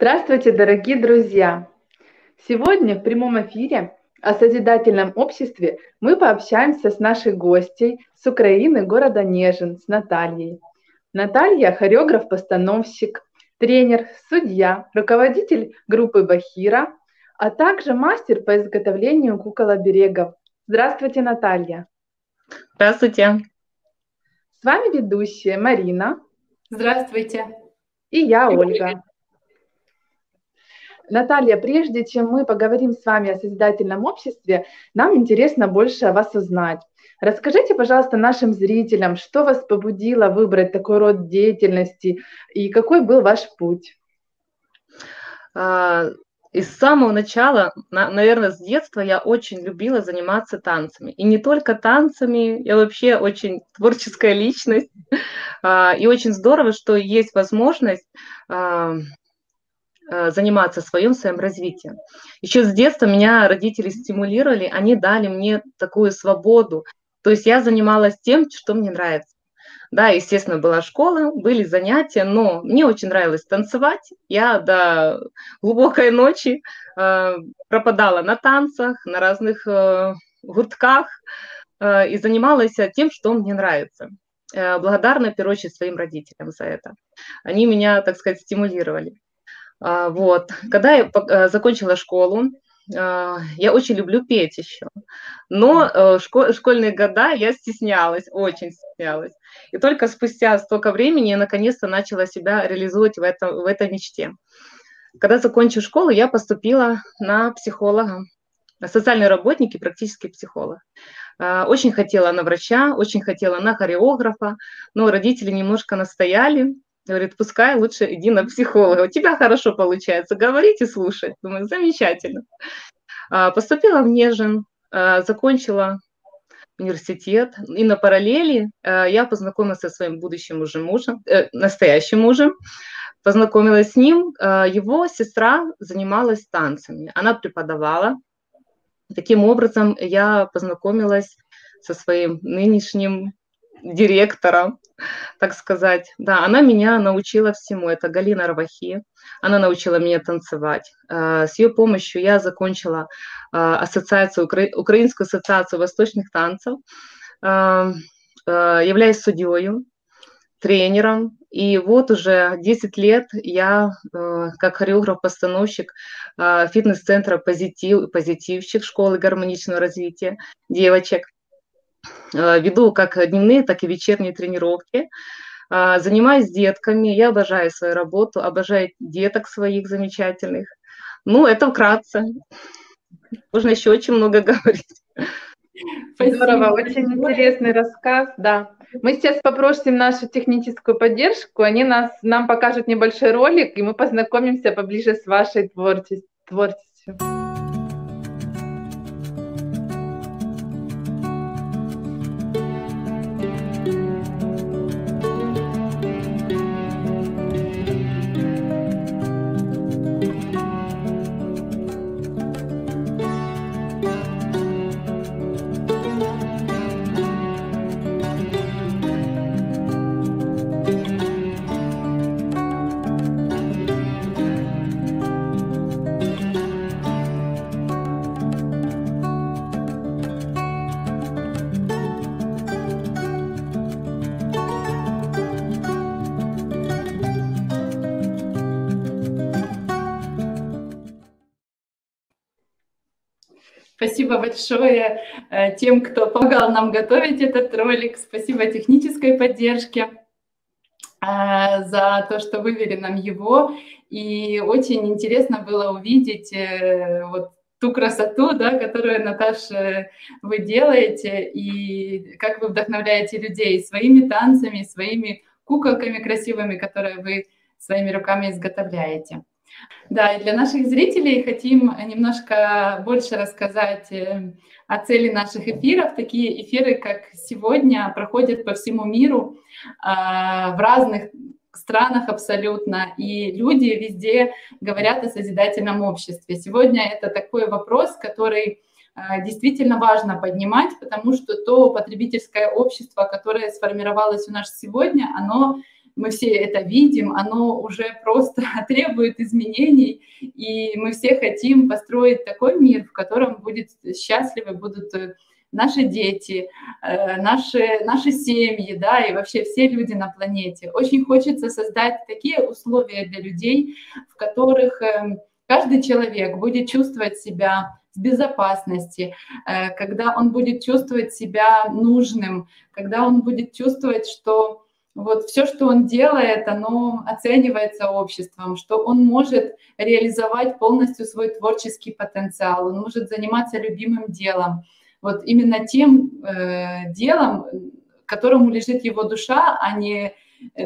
Здравствуйте, дорогие друзья! Сегодня в прямом эфире о созидательном обществе мы пообщаемся с нашей гостьей с Украины, города Нежин, с Натальей. Наталья – хореограф-постановщик, тренер, судья, руководитель группы Бахира, а также мастер по изготовлению кукол-оберегов. Здравствуйте, Наталья! Здравствуйте! С вами ведущая Марина. Здравствуйте! И я, Ольга. Наталья, прежде чем мы поговорим с вами о созидательном обществе, нам интересно больше о вас узнать. Расскажите, пожалуйста, нашим зрителям, что вас побудило выбрать такой род деятельности и какой был ваш путь? А, и с самого начала, наверное, с детства я очень любила заниматься танцами. И не только танцами, я вообще очень творческая личность. А, и очень здорово, что есть возможность а, заниматься своим своим развитием. Еще с детства меня родители стимулировали, они дали мне такую свободу. То есть я занималась тем, что мне нравится. Да, естественно, была школа, были занятия, но мне очень нравилось танцевать. Я до глубокой ночи э, пропадала на танцах, на разных э, гуртках э, и занималась тем, что мне нравится. Э, благодарна, в первую очередь, своим родителям за это. Они меня, так сказать, стимулировали. Э, вот. Когда я э, закончила школу, а, я очень люблю петь еще. Но э, школьные года я стеснялась, очень стеснялась. И только спустя столько времени я наконец-то начала себя реализовать в, этом, в этой мечте. Когда закончу школу, я поступила на психолога, социальный работник и практический психолог. А, очень хотела на врача, очень хотела на хореографа, но родители немножко настояли, Говорит, пускай лучше иди на психолога. У тебя хорошо получается говорить и слушать. Думаю, замечательно. А, поступила в Нежин, а, закончила университет. И на параллели а, я познакомилась со своим будущим уже мужем, э, настоящим мужем. Познакомилась с ним. Его сестра занималась танцами. Она преподавала. Таким образом, я познакомилась со своим нынешним директора, так сказать. Да, она меня научила всему. Это Галина Равахи. Она научила меня танцевать. А, с ее помощью я закончила а, ассоциацию, Украинскую ассоциацию восточных танцев, а, являюсь судьей, тренером. И вот уже 10 лет я как хореограф-постановщик фитнес-центра «Позитив», «Позитивщик» школы гармоничного развития девочек – Э, веду как дневные, так и вечерние тренировки. А, занимаюсь с детками, я обожаю свою работу, обожаю деток своих замечательных. Ну, это вкратце. Можно еще очень много говорить. Здорово, очень интересный рассказ, да. Мы сейчас попросим нашу техническую поддержку, они нас, нам покажут небольшой ролик, и мы познакомимся поближе с вашей творчеством. Спасибо большое э, тем, кто помогал нам готовить этот ролик. Спасибо технической поддержке э, за то, что вывели нам его. И очень интересно было увидеть э, вот ту красоту, да, которую, Наташа, вы делаете, и как вы вдохновляете людей своими танцами, своими куколками красивыми, которые вы своими руками изготовляете. Да, и для наших зрителей хотим немножко больше рассказать э, о цели наших эфиров. Такие эфиры, как сегодня, проходят по всему миру а, в разных странах абсолютно, и люди везде говорят о созидательном обществе. Сегодня это такой вопрос, который а, действительно важно поднимать, потому что то потребительское общество, которое сформировалось у нас сегодня, оно мы все это видим, оно уже просто требует изменений, и мы все хотим построить такой мир, в котором будет счастливы будут э, наши дети, э, наши, наши семьи, да, и вообще все люди на планете. Очень хочется создать такие условия для людей, в которых эм, каждый человек будет чувствовать себя в безопасности, э, когда он будет чувствовать себя нужным, когда он будет чувствовать, что вот все, что он делает, оно оценивается обществом, что он может реализовать полностью свой творческий потенциал, он может заниматься любимым делом, вот именно тем э, делом, которому лежит его душа, а не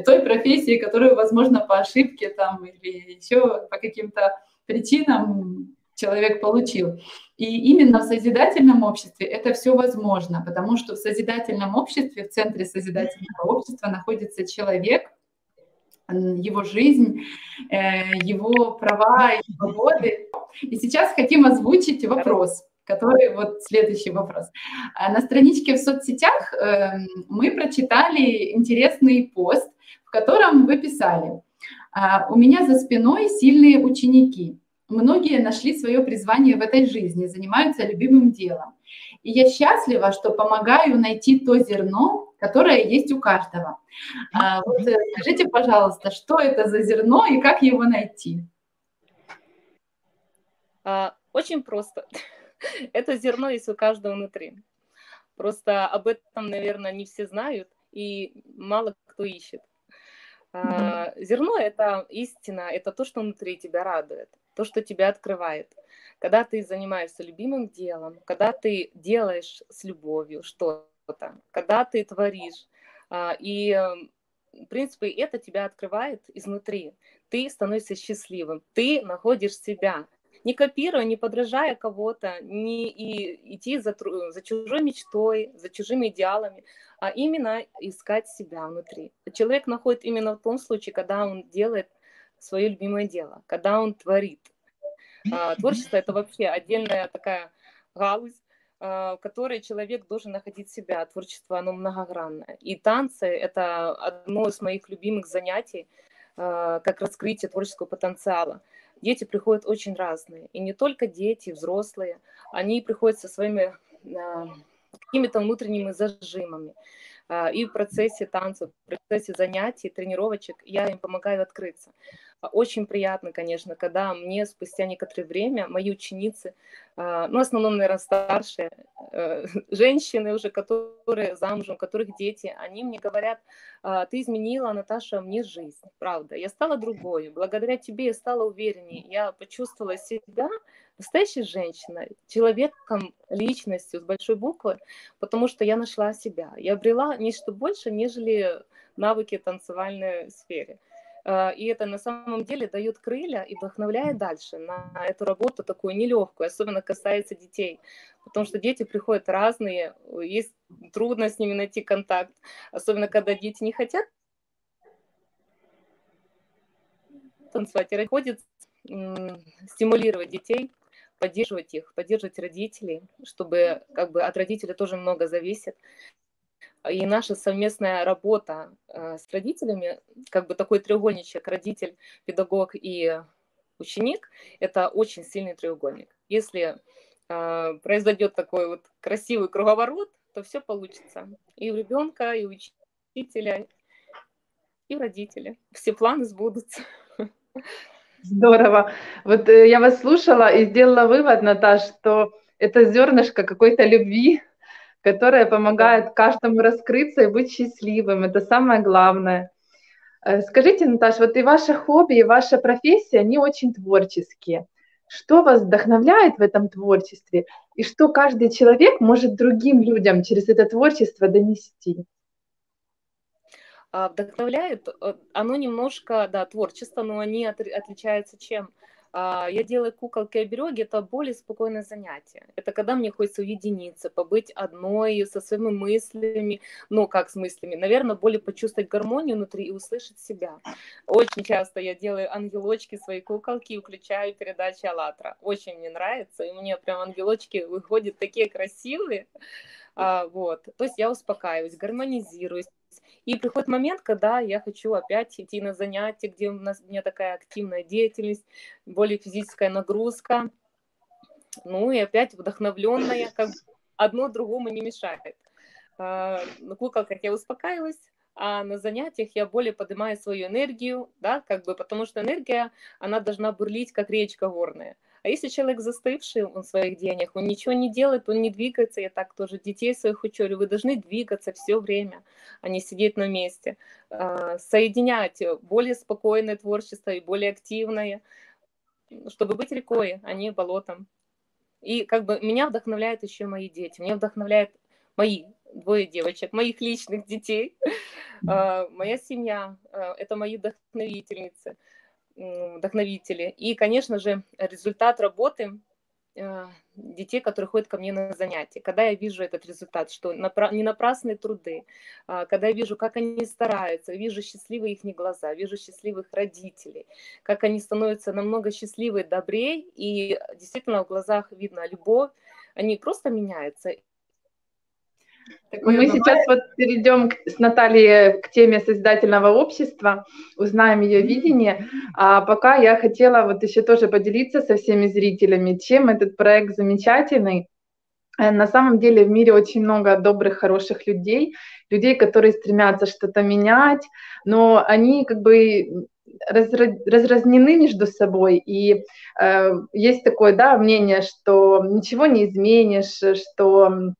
той профессии, которую, возможно, по ошибке там или еще по каким-то причинам человек получил. И именно в созидательном обществе это все возможно, потому что в созидательном обществе, в центре созидательного общества находится человек, его жизнь, э, его права и свободы. И сейчас хотим озвучить вопрос который вот следующий вопрос. А на страничке в соцсетях эм, мы прочитали интересный пост, в котором вы писали, «А, у меня за спиной сильные ученики. Многие нашли свое призвание в этой жизни, занимаются любимым делом. И я счастлива, что помогаю найти то зерно, которое есть у каждого. А, вот э, скажите, пожалуйста, что это за зерно и как его найти? Очень просто. Это зерно есть у каждого внутри. Просто об этом, наверное, не все знают и мало кто ищет. Mm-hmm. Зерно – это истина, это то, что внутри тебя радует, то, что тебя открывает. Когда ты занимаешься любимым делом, когда ты делаешь с любовью что-то, когда ты творишь, а, и, в принципе, это тебя открывает изнутри. Ты становишься счастливым, ты находишь себя, не копируя, не подражая кого-то, не и идти за, за чужой мечтой, за чужими идеалами, а именно искать себя внутри. Человек находит именно в том случае, когда он делает свое любимое дело, когда он творит. А, творчество это вообще отдельная такая галузь, а, в которой человек должен находить себя. Творчество, оно многогранное. И танцы – это одно из моих любимых занятий, а, как раскрытие творческого потенциала дети приходят очень разные. И не только дети, взрослые, они приходят со своими какими-то внутренними зажимами. И в процессе танцев, в процессе занятий, тренировочек я им помогаю открыться. Очень приятно, конечно, когда мне спустя некоторое время мои ученицы, а, ну, в основном, наверное, старшие э, женщины уже, которые замужем, у которых дети, они мне говорят, «А, ты изменила, Наташа, мне жизнь, правда. Я стала другой, благодаря тебе я стала увереннее, я почувствовала себя настоящей женщиной, человеком, личностью с большой буквы, потому что я нашла себя. Я обрела нечто больше, нежели навыки танцевальной сфере. А, и это на самом деле дает крылья и вдохновляет дальше на эту работу такую нелегкую, особенно касается детей. Потому что дети приходят разные, есть трудно с ними найти контакт, особенно когда дети не хотят танцевать. И приходится стимулировать детей, поддерживать их, поддерживать родителей, чтобы как бы от родителей тоже много зависит. И наша совместная работа э, с родителями, как бы такой треугольничек, родитель, педагог и ученик, это очень сильный треугольник. Если э, произойдет такой вот красивый круговорот, то все получится. И у ребенка, и у учителя, и у родителя. Все планы сбудутся. Здорово. Вот э, я вас слушала и сделала вывод, Наташ, что это зернышко какой-то любви, которая помогает каждому раскрыться и быть счастливым. Это самое главное. Э, скажите, Наташа, вот и ваше хобби, и ваша профессия, они очень творческие. Что вас вдохновляет в этом творчестве? И что каждый человек может другим людям через это творчество донести? А, вдохновляет, э, оно немножко, да, творчество, но они отличаются чем? А, я делаю куколки обереги, это более спокойное занятие. Это когда мне хочется уединиться, побыть одной со своими мыслями, ну как с мыслями, наверное, более почувствовать гармонию внутри и услышать себя. Очень часто я делаю ангелочки, свои куколки и включаю передачи «АЛЛАТРА». Очень мне нравится, и меня прям ангелочки выходят такие красивые. А, вот. То есть я успокаиваюсь, гармонизируюсь. И приходит момент, когда я хочу опять идти на занятия, где у, нас, у меня такая активная деятельность, более физическая нагрузка. Ну и опять вдохновленная, как одно другому не мешает. На куколках я успокаиваюсь, а на занятиях я более поднимаю свою энергию, да, как бы, потому что энергия, она должна бурлить, как речка горная. А если человек застывший в своих деяниях, он ничего не делает, он не двигается, я так тоже детей своих учу, вы должны двигаться все время, а не сидеть на месте. А, соединять более спокойное творчество и более активное, чтобы быть рекой, а не болотом. И как бы меня вдохновляют еще мои дети, меня вдохновляют мои двое девочек, моих личных детей, а, моя семья, а, это мои вдохновительницы, вдохновители. И, конечно же, результат работы а, детей, которые ходят ко мне на занятия. Когда я вижу этот результат, что не напрасные труды, когда я вижу, как они стараются, вижу счастливые их глаза, вижу счастливых родителей, как они становятся намного счастливее, добрее, и действительно в глазах видно любовь, они просто меняются. Такое Мы бывает. сейчас вот перейдем к, с Натальей к теме созидательного общества, узнаем ее видение. А пока я хотела вот еще тоже поделиться со всеми зрителями, чем этот проект замечательный. Э, на самом деле в мире очень много добрых, хороших людей, людей, которые стремятся что-то менять, но они как бы разразнены между собой, и э, есть такое да, мнение, что ничего не изменишь, что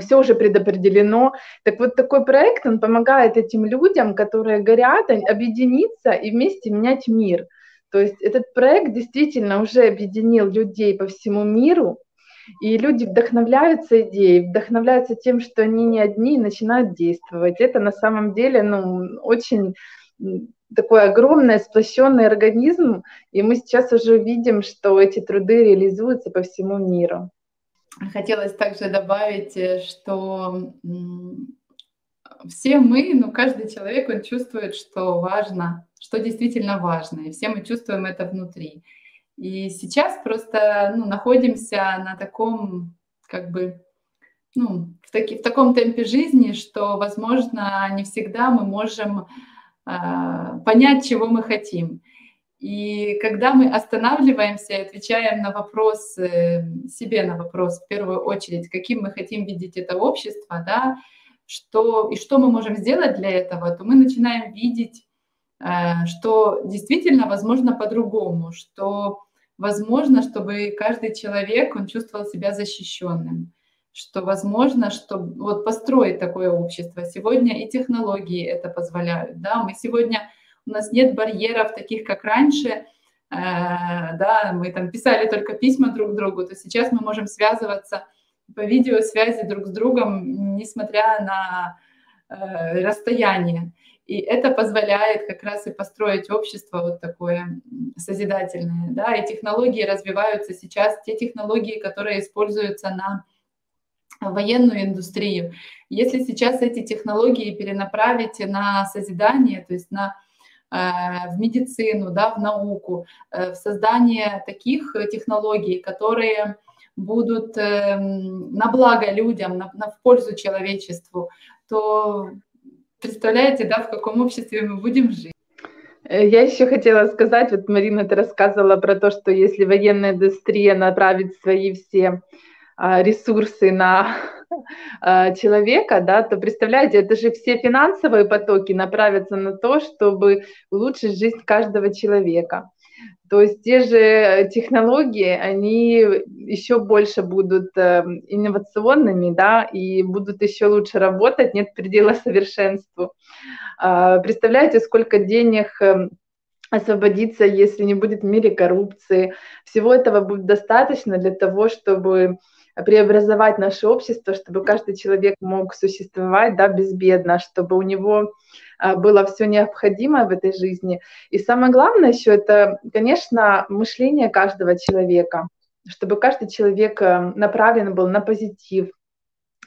все уже предопределено. Так вот такой проект, он помогает этим людям, которые горят, объединиться и вместе менять мир. То есть этот проект действительно уже объединил людей по всему миру, и люди вдохновляются идеей, вдохновляются тем, что они не одни и начинают действовать. Это на самом деле ну, очень такой огромный сплощенный организм, и мы сейчас уже видим, что эти труды реализуются по всему миру. Хотелось также добавить, э, что все мы, ну, каждый человек, он чувствует, что важно, что действительно важно, и все мы чувствуем это внутри. И сейчас просто ну, находимся на таком, как бы, ну, в, таки, в таком темпе жизни, что, возможно, не всегда мы можем э, понять, чего мы хотим. И когда мы останавливаемся и отвечаем на вопрос, себе на вопрос в первую очередь, каким мы хотим видеть это общество, да, что, и что мы можем сделать для этого, то мы начинаем видеть, э, что действительно возможно по-другому, что возможно, чтобы каждый человек, он чувствовал себя защищенным, что возможно, что вот построить такое общество. Сегодня и технологии это позволяют, да, мы сегодня у нас нет барьеров таких, как раньше, э, да, мы там писали только письма друг другу, то сейчас мы можем связываться по видеосвязи друг с другом, несмотря на э, расстояние. И это позволяет как раз и построить общество вот такое созидательное. Да? И технологии развиваются сейчас, те технологии, которые используются на военную индустрию. Если сейчас эти технологии перенаправить на созидание, то есть на в медицину, да, в науку, э, в создание таких технологий, которые будут эм, на благо людям, на, на в пользу человечеству, то представляете, да, в каком обществе мы будем жить. Э, я еще хотела сказать, вот Марина, ты рассказывала про то, что если военная индустрия направит свои все ресурсы на а, человека, да, то представляете, это же все финансовые потоки направятся на то, чтобы улучшить жизнь каждого человека. То есть те же технологии, они еще больше будут эм, инновационными, да, и будут еще лучше работать, нет предела совершенству. А, представляете, сколько денег эм, освободиться, если не будет в мире коррупции. Всего этого будет достаточно для того, чтобы преобразовать наше общество, чтобы каждый человек мог существовать да, безбедно, чтобы у него а, было все необходимое в этой жизни. И самое главное еще это, конечно, мышление каждого человека, чтобы каждый человек э, направлен был на позитив,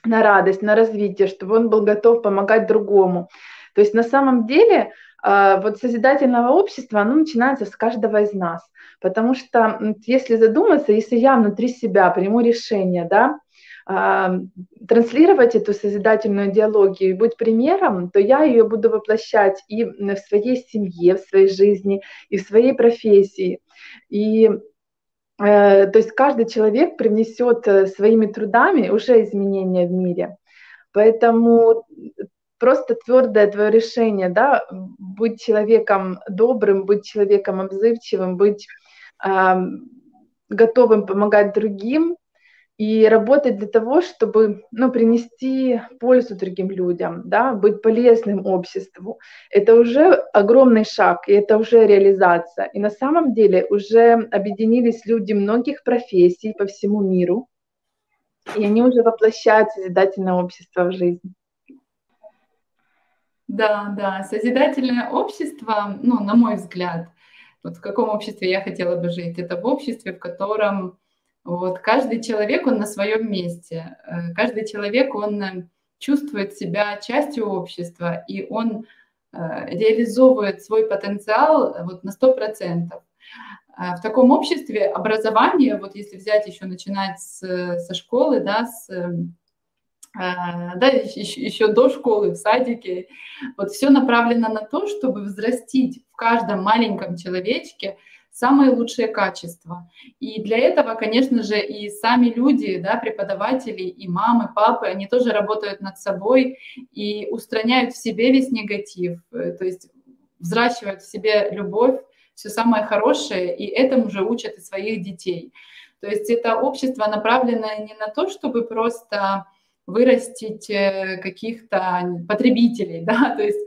на радость, на развитие, чтобы он был готов помогать другому. То есть на самом деле вот созидательного общества, оно начинается с каждого из нас. Потому что если задуматься, если я внутри себя приму решение, да, транслировать эту созидательную идеологию и быть примером, то я ее буду воплощать и в своей семье, в своей жизни, и в своей профессии. И э, то есть каждый человек привнесет э, своими трудами уже изменения в мире. Поэтому просто твердое твое решение, да, быть человеком добрым, быть человеком обзывчивым, быть э, готовым помогать другим, и работать для того, чтобы ну, принести пользу другим людям, да, быть полезным обществу. Это уже огромный шаг, и это уже реализация. И на самом деле уже объединились люди многих профессий по всему миру, и они уже воплощают созидательное общество в жизнь. Да, да, созидательное общество, ну, на мой взгляд, вот в каком обществе я хотела бы жить, это в обществе, в котором вот каждый человек, он на своем месте. Э, каждый человек, он э, чувствует себя частью общества, и он э, реализовывает свой потенциал вот на 100%. В таком обществе образование, вот если взять еще, начинать с, со школы, да, с, да, еще, еще до школы, в садике, вот все направлено на то, чтобы взрастить в каждом маленьком человечке самые лучшие качества. И для этого, конечно же, и сами люди, да, преподаватели, и мамы, папы, они тоже работают над собой и устраняют в себе весь негатив, э, то есть взращивают в себе любовь, все самое хорошее, и этому же учат и своих детей. То есть это общество направлено не на то, чтобы просто вырастить э, каких-то потребителей, да, то есть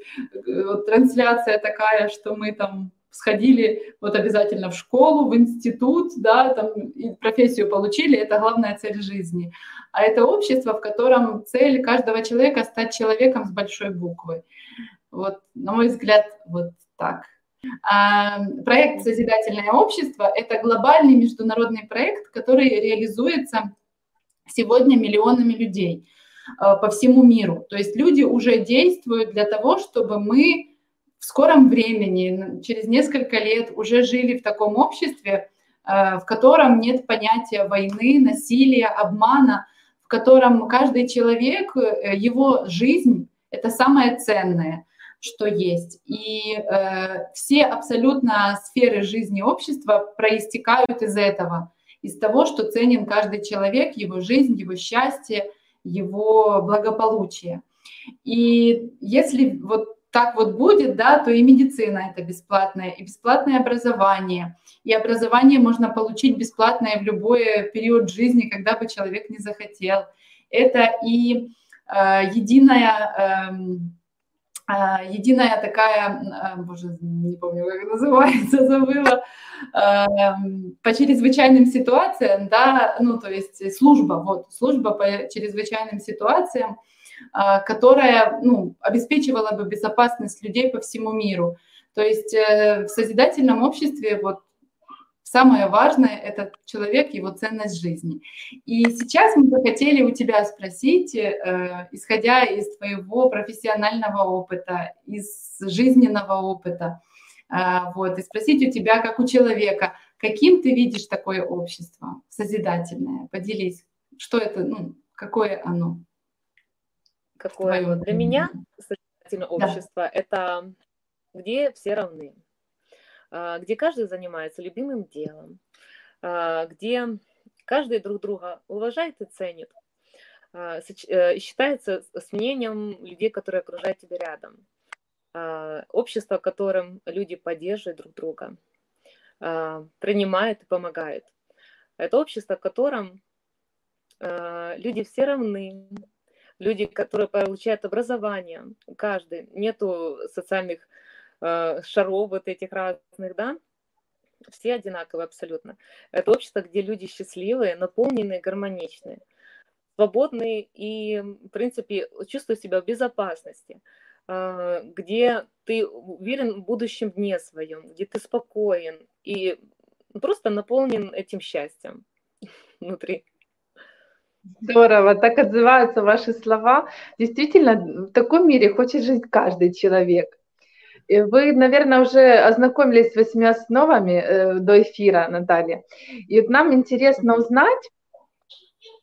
э, вот трансляция такая, что мы там сходили вот обязательно в школу, в институт, да, там и профессию получили, это главная цель жизни. А это общество, в котором цель каждого человека стать человеком с большой буквы. Вот, на мой взгляд, вот так. А, проект «Созидательное общество» — это глобальный международный проект, который реализуется сегодня миллионами людей а, по всему миру. То есть люди уже действуют для того, чтобы мы в скором времени, через несколько лет уже жили в таком обществе, э, в котором нет понятия войны, насилия, обмана, в котором каждый человек, э, его жизнь – это самое ценное, что есть. И э, все абсолютно сферы жизни общества проистекают из этого, из того, что ценен каждый человек, его жизнь, его счастье, его благополучие. И если вот так вот будет, да, то и медицина это бесплатная, и бесплатное образование. И образование можно получить бесплатное в любой период жизни, когда бы человек не захотел. Это и э, единая, э, единая такая, э, боже, не помню, как называется, забыла, э, по чрезвычайным ситуациям, да, ну, то есть служба, вот, служба по чрезвычайным ситуациям, а, которая ну, обеспечивала бы безопасность людей по всему миру. То есть э, в созидательном обществе вот самое важное – это человек, его ценность жизни. И сейчас мы бы хотели у тебя спросить, э, исходя из твоего профессионального опыта, из жизненного опыта, э, вот, и спросить у тебя, как у человека, каким ты видишь такое общество созидательное? Поделись, что это, ну, какое оно? какое вот для меня созидательное общество да. это где все равны, где каждый занимается любимым делом, а, где каждый друг друга уважает и ценит, а, э, считается с мнением людей, которые окружают тебя рядом. Общество, в котором люди поддерживают друг друга, принимают и помогают. Это общество, в котором люди все равны, люди, которые получают образование, каждый, нету социальных шаров вот этих разных, да, все одинаковые абсолютно. Это общество, где люди счастливые, наполненные, гармоничные, свободные и, в принципе, чувствуют себя в безопасности, э, где ты уверен в будущем дне своем, где ты спокоен и просто наполнен этим счастьем внутри. Здорово, так отзываются ваши слова. Действительно, в таком мире хочет жить каждый человек. Вы, наверное, уже ознакомились с восьми основами э, до эфира, Наталья. И вот нам интересно узнать,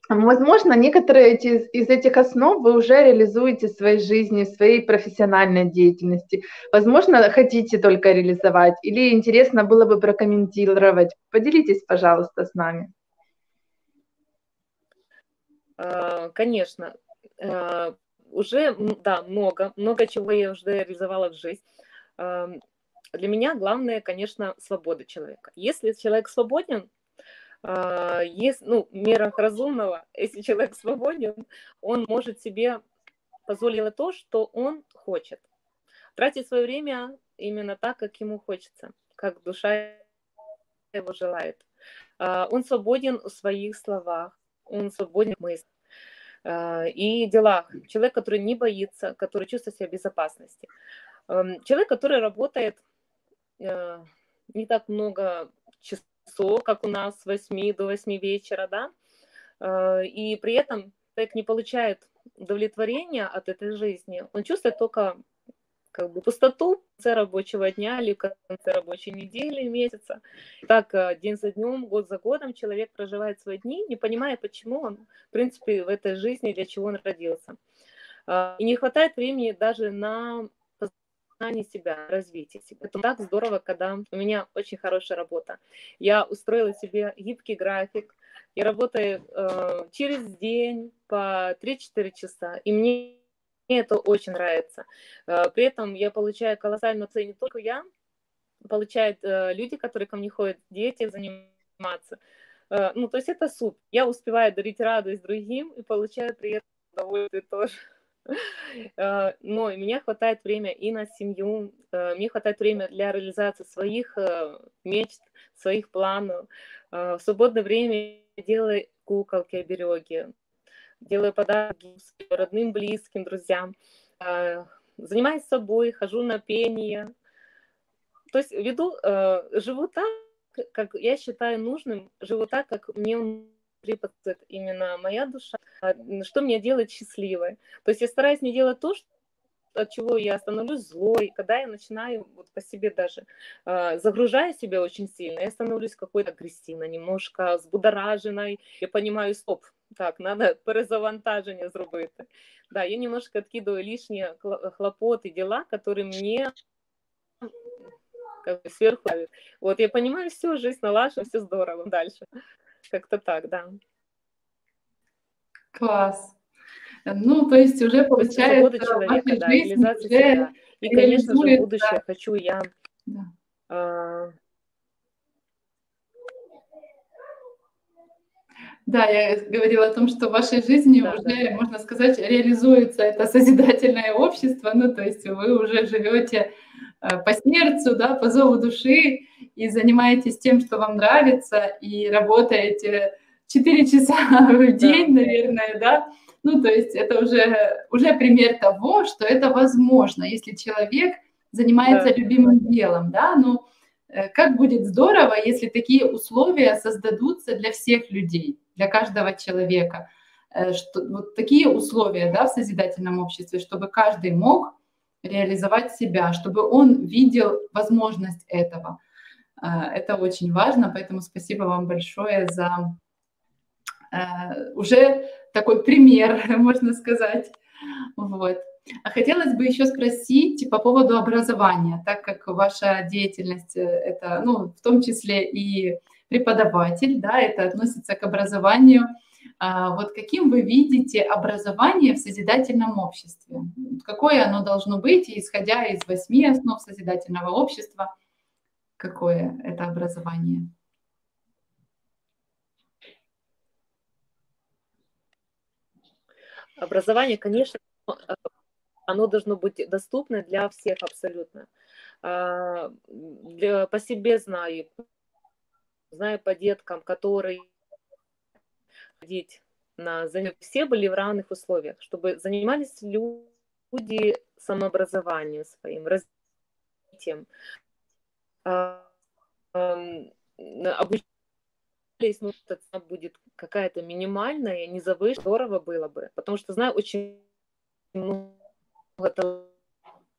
Возможно, некоторые эти, из этих основ вы уже реализуете в своей жизни, в своей профессиональной деятельности. Возможно, хотите только реализовать или интересно было бы прокомментировать. Поделитесь, пожалуйста, с нами. А, конечно. А, уже, да, много, много чего я уже реализовала в жизнь. А, для меня главное, конечно, свобода человека. Если человек свободен, а, есть, ну, в мерах разумного, если человек свободен, он может себе позволить то, что он хочет. Тратить свое время именно так, как ему хочется, как душа его желает. А, он свободен в своих словах, он свободен в мыслях а, и делах. Человек, который не боится, который чувствует себя в безопасности. Человек, который работает э, не так много часов как у нас с 8 до 8 вечера, да, э, и при этом человек не получает удовлетворения от этой жизни, он чувствует только как бы пустоту в конце рабочего дня или в конце рабочей недели, месяца. Так э, день за днем, год за годом человек проживает свои дни, не понимая, почему он, в принципе, в этой жизни, для чего он родился. И не хватает времени даже на познание себя, развитие себя. Это так здорово, когда у меня очень хорошая работа. Я устроила себе гибкий график, я работаю э, через день по 3-4 часа, и мне это очень нравится. Э, при этом я получаю колоссальную цену не только я, получают э, люди, которые ко мне ходят, дети заниматься. Э, ну, то есть это суп. Я успеваю дарить радость другим и получаю при этом удовольствие тоже. Э, но мне хватает время и на семью, э, мне хватает время для реализации своих э, мечт, своих планов. В свободное время делаю куколки, обереги, делаю подарки родным, близким, друзьям. Занимаюсь собой, хожу на пение. То есть веду, живу так, как я считаю нужным, живу так, как мне трепетает именно моя душа, что меня делает счастливой. То есть я стараюсь не делать то, что от чего я становлюсь злой, когда я начинаю вот по себе даже э, загружаю себя очень сильно, я становлюсь какой-то агрессивной, немножко взбудораженной, я понимаю, стоп, так, надо перезавантаження зробити. Да, я немножко откидываю лишние хлопоты, дела, которые мне как бы сверху. Вот я понимаю, все, жизнь налажена, все здорово, дальше. Как-то так, да. Класс. Ну, то есть уже получается человека, да, реализация себя. И, конечно же, будущее хочу я да. А... Да, я говорила о том, что в вашей жизни да, уже, да. можно сказать, реализуется это созидательное общество, ну, то есть вы уже живете э, по сердцу, да, по зову души, и занимаетесь тем, что вам нравится, и работаете 4 часа в день, да. наверное, да, ну, то есть это уже, уже пример того, что это возможно, если человек занимается да. любимым делом, да, ну, э, как будет здорово, если такие условия создадутся для всех людей, для каждого человека, э, что, вот такие условия, да, в созидательном обществе, чтобы каждый мог реализовать себя, чтобы он видел возможность этого. А, это очень важно, поэтому спасибо вам большое за э, уже такой пример, можно сказать. Вот. А хотелось бы еще спросить по поводу образования, так как ваша деятельность э, это, ну, в том числе и преподаватель, да, это относится к образованию. А вот каким вы видите образование в созидательном обществе? Какое оно должно быть, исходя из восьми основ созидательного общества? какое это образование? Образование, конечно, оно должно быть доступно для всех абсолютно. А, по себе знаю, знаю по деткам, которые ходить на занятия, все были в равных условиях, чтобы занимались люди самообразованием своим, развитием, обучались, ну, цена будет какая-то минимальная, не завышенная, здорово было бы. Потому что знаю очень много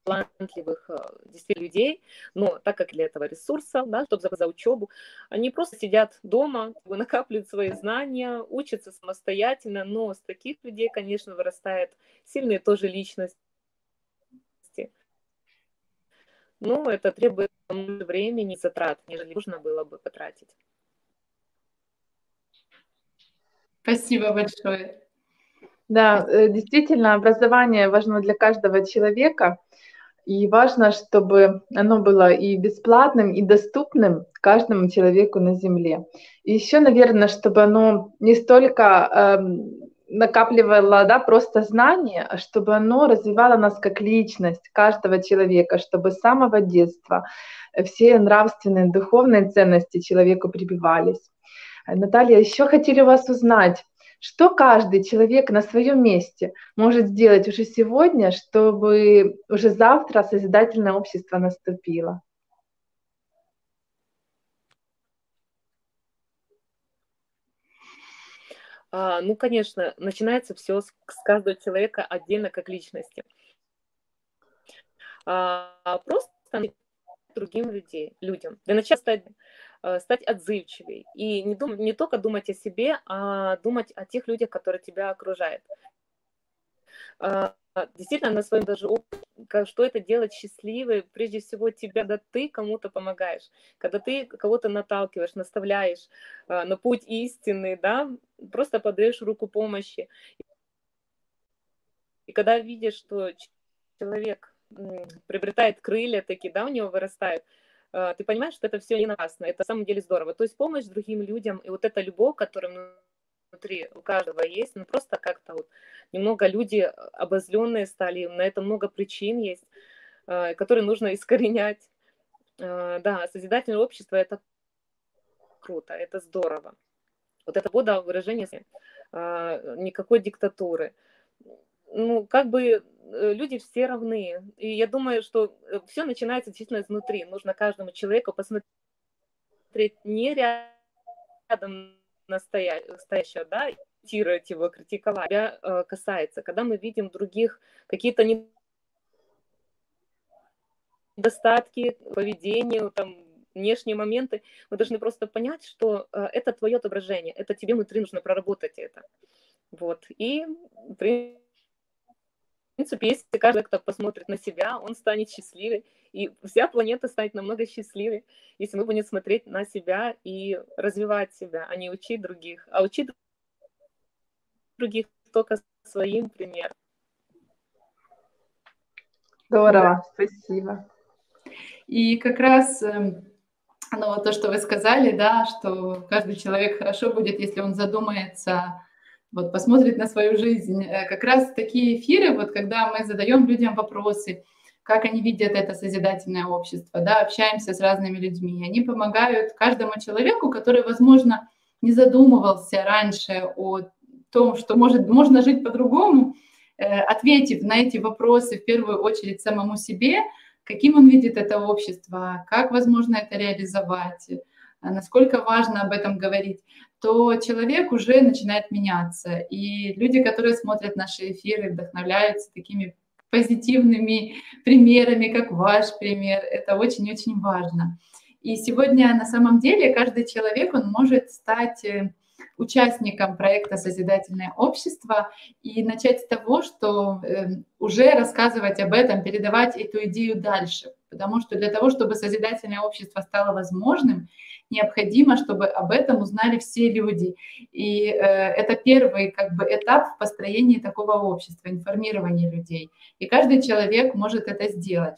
талантливых действительно людей, но так как для этого ресурса, да, чтобы за, за учебу, они просто сидят дома, накапливают свои знания, учатся самостоятельно, но с таких людей, конечно, вырастает сильные тоже личности. Но это требует времени затрат, нежели нужно было бы потратить. Спасибо большое. Да, э, действительно, образование важно для каждого человека, и важно, чтобы оно было и бесплатным, и доступным каждому человеку на Земле. И еще, наверное, чтобы оно не столько эм, накапливало да, просто знания, а чтобы оно развивало нас как личность каждого человека, чтобы с самого детства все нравственные, духовные ценности человеку прибивались. Наталья, еще хотели вас узнать, что каждый человек на своем месте может сделать уже сегодня, чтобы уже завтра созидательное общество наступило? А, ну, конечно, начинается все с, с каждого человека отдельно как личности. А, просто другим людей, людям. Для начала стать, стать отзывчивей. И не, дум, не только думать о себе, а думать о тех людях, которые тебя окружают. А, действительно, на своем даже опыте, что это делать счастливой, прежде всего тебя, когда ты кому-то помогаешь, когда ты кого-то наталкиваешь, наставляешь э, на путь истины, да, просто подаешь руку помощи. И когда видишь, что человек приобретает крылья такие, да, у него вырастают, э, ты понимаешь, что это все не напрасно, это на самом деле здорово. То есть помощь другим людям и вот эта любовь, которая внутри у каждого есть, ну просто как-то вот немного люди обозленные стали, на это много причин есть, э, которые нужно искоренять. Э, да, созидательное общество – это круто, это здорово. Вот это года выражение никакой диктатуры. Ну, как бы Э, люди все равны. И я думаю, что э, все начинается действительно изнутри. Нужно каждому человеку посмотреть не рядом настоящего, да, тирать его, критиковать. Тебя э, касается. Когда мы видим других какие-то недостатки поведения, там, внешние моменты, мы должны просто понять, что это твое отображение, это тебе внутри нужно проработать это. Вот. И, в принципе, принципе, если каждый, кто посмотрит на себя, он станет счастливее, и вся планета станет намного счастливее, если мы будем смотреть на себя и развивать себя, а не учить других, а учить других только своим примером. Здорово, спасибо. И как раз эм, ну, то, что вы сказали, да, что каждый человек хорошо будет, если он задумается вот посмотрит на свою жизнь. Э, как раз такие эфиры, вот когда мы задаем людям вопросы, как они видят это созидательное общество, да, общаемся с разными людьми, они помогают каждому человеку, который, возможно, не задумывался раньше о том, что может, можно жить по-другому, э, ответив на эти вопросы в первую очередь самому себе, каким он видит это общество, как возможно это реализовать, насколько важно об этом говорить, то человек уже начинает меняться. И люди, которые смотрят наши эфиры, вдохновляются такими позитивными примерами, как ваш пример. Это очень-очень важно. И сегодня на самом деле каждый человек, он может стать э, участником проекта «Созидательное общество» и начать с того, что э, уже рассказывать об этом, передавать эту идею дальше. Потому что для того, чтобы созидательное общество стало возможным, необходимо, чтобы об этом узнали все люди. И э, это первый как бы, этап в построении такого общества, информирования людей. И каждый человек может это сделать.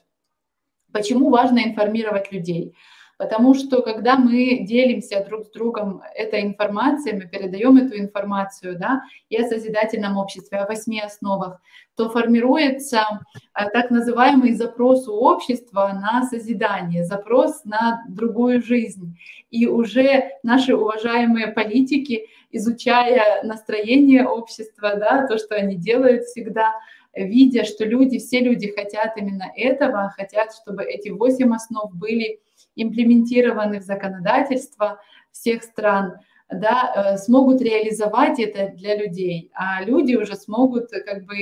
Почему важно информировать людей? Потому что когда мы делимся друг с другом этой информацией, мы передаем эту информацию да, и о созидательном обществе, о восьми основах, то формируется а, так называемый запрос у общества на созидание, запрос на другую жизнь. И уже наши уважаемые политики, изучая настроение общества, да, то, что они делают всегда, видя, что люди, все люди хотят именно этого, хотят, чтобы эти восемь основ были имплементированы в законодательство всех стран, да, э, смогут реализовать это для людей, а люди уже смогут как бы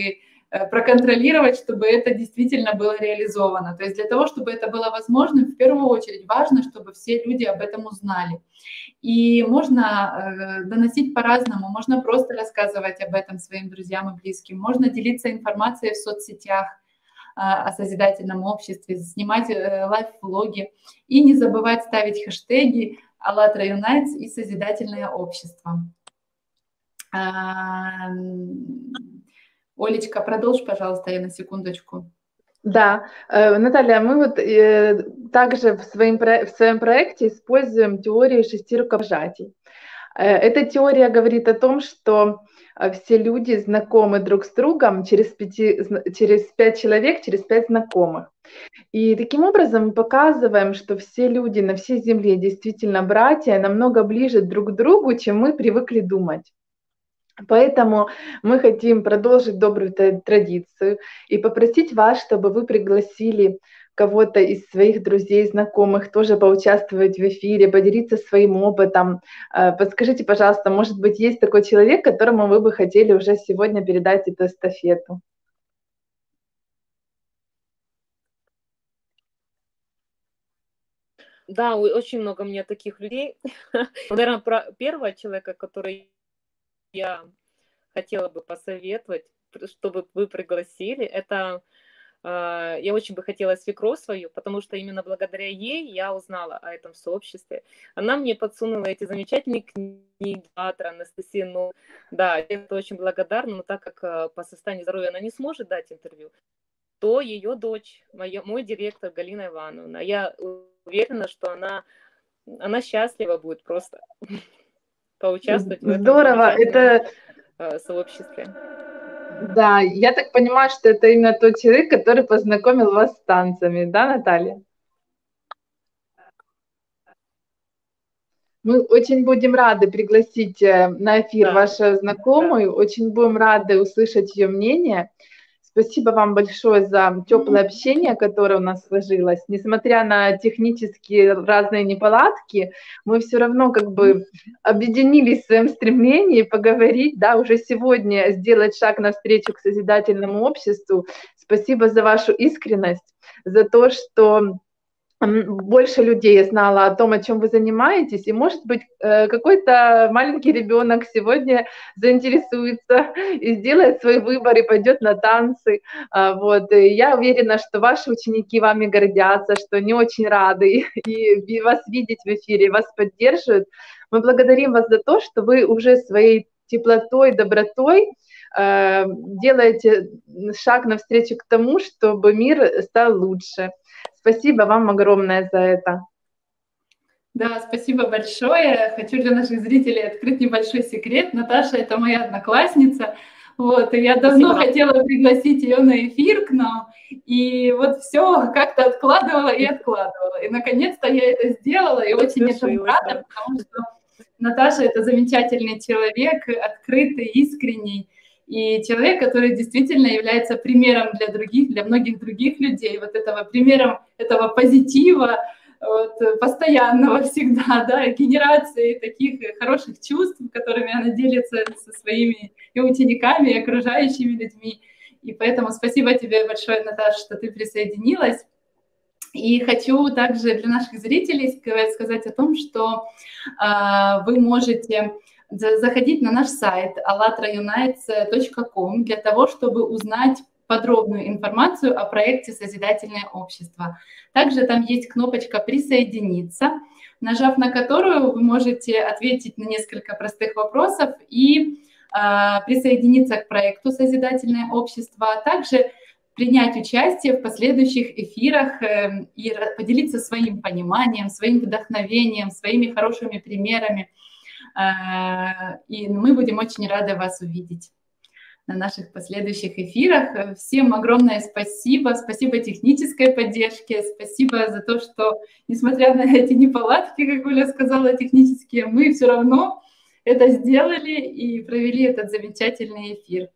э, проконтролировать, чтобы это действительно было реализовано. То есть для того, чтобы это было возможным, в первую очередь важно, чтобы все люди об этом узнали. И можно э, доносить по-разному, можно просто рассказывать об этом своим друзьям и близким, можно делиться информацией в соцсетях, о созидательном обществе, снимать лайф-влоги и не забывать ставить хэштеги «АЛЛАТРА Юнайтс» и «Созидательное общество». Олечка, продолжь, пожалуйста, я на секундочку. Да, э, Наталья, мы вот э, также в своем, в своем проекте используем теорию шести рукопожатий. Э, эта теория говорит о том, что все люди знакомы друг с другом через, пяти, через пять человек, через пять знакомых. И таким образом мы показываем, что все люди на всей Земле действительно братья, намного ближе друг к другу, чем мы привыкли думать. Поэтому мы хотим продолжить добрую традицию и попросить вас, чтобы вы пригласили кого-то из своих друзей, знакомых тоже поучаствовать в эфире, поделиться своим опытом. Э, подскажите, пожалуйста, может быть, есть такой человек, которому вы бы хотели уже сегодня передать эту эстафету? Да, очень много мне таких людей. Наверное, про первого человека, который я хотела бы посоветовать, чтобы вы пригласили, это я очень бы хотела свекровь свою, потому что именно благодаря ей я узнала о этом сообществе. Она мне подсунула эти замечательные книги автора Анастасии. Ну, да, я это очень благодарна, но так как э, по состоянию здоровья она не сможет дать интервью, то ее дочь, моя, мой директор Галина Ивановна, я уверена, что она, она счастлива будет просто поучаствовать Здорово, в этом это э, сообществе. Да, я так понимаю, что это именно тот человек, который познакомил вас с танцами, да, Наталья? Мы очень будем рады пригласить э, на эфир да. вашу знакомую, очень будем рады услышать ее мнение. Спасибо вам большое за теплое общение, которое у нас сложилось. Несмотря на технические разные неполадки, мы все равно как бы объединились в своем стремлении поговорить, да, уже сегодня сделать шаг навстречу к созидательному обществу. Спасибо за вашу искренность, за то, что больше людей знала о том, о чем вы занимаетесь, и, может быть, э, какой-то маленький ребенок сегодня заинтересуется и сделает свой выбор и пойдет на танцы. А, вот. И я уверена, что ваши ученики вами гордятся, что они очень рады и вас видеть в эфире, вас поддерживают. Мы благодарим вас за то, что вы уже своей теплотой, добротой э, делаете шаг навстречу к тому, чтобы мир стал лучше. Спасибо вам огромное за это. Да, спасибо большое. Хочу для наших зрителей открыть небольшой секрет. Наташа – это моя одноклассница. Вот, и я давно спасибо. хотела пригласить ее на эфир к нам, и вот все как-то откладывала и откладывала. И наконец-то я это сделала, и очень этому рада, потому что Наташа – это замечательный человек, открытый, искренний, и человек, который действительно является примером для других, для многих других людей, вот этого примером этого позитива, вот, постоянного всегда, да, генерации таких хороших чувств, которыми она делится со своими и учениками, и окружающими людьми. И поэтому спасибо тебе большое, Наташа, что ты присоединилась. И хочу также для наших зрителей сказать о том, что э, вы можете заходить на наш сайт allatraunites.com для того, чтобы узнать подробную информацию о проекте «Созидательное общество». Также там есть кнопочка «Присоединиться», нажав на которую вы можете ответить на несколько простых вопросов и э, присоединиться к проекту «Созидательное общество», а также принять участие в последующих эфирах э, и поделиться своим пониманием, своим вдохновением, своими хорошими примерами – и мы будем очень рады вас увидеть на наших последующих эфирах. Всем огромное спасибо, спасибо технической поддержке, спасибо за то, что, несмотря на эти неполадки, как Оля сказала, технические, мы все равно это сделали и провели этот замечательный эфир.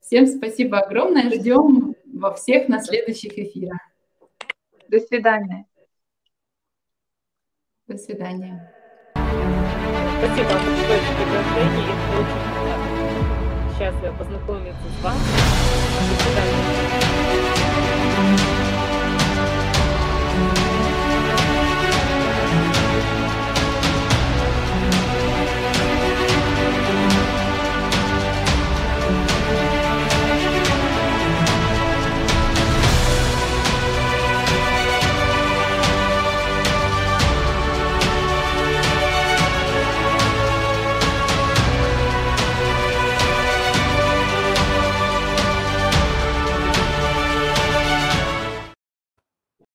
Всем спасибо огромное, ждем во всех на следующих эфирах. До свидания. До свидания. Спасибо большое за приглашение. Я очень счастлива познакомиться с вами. До свидания.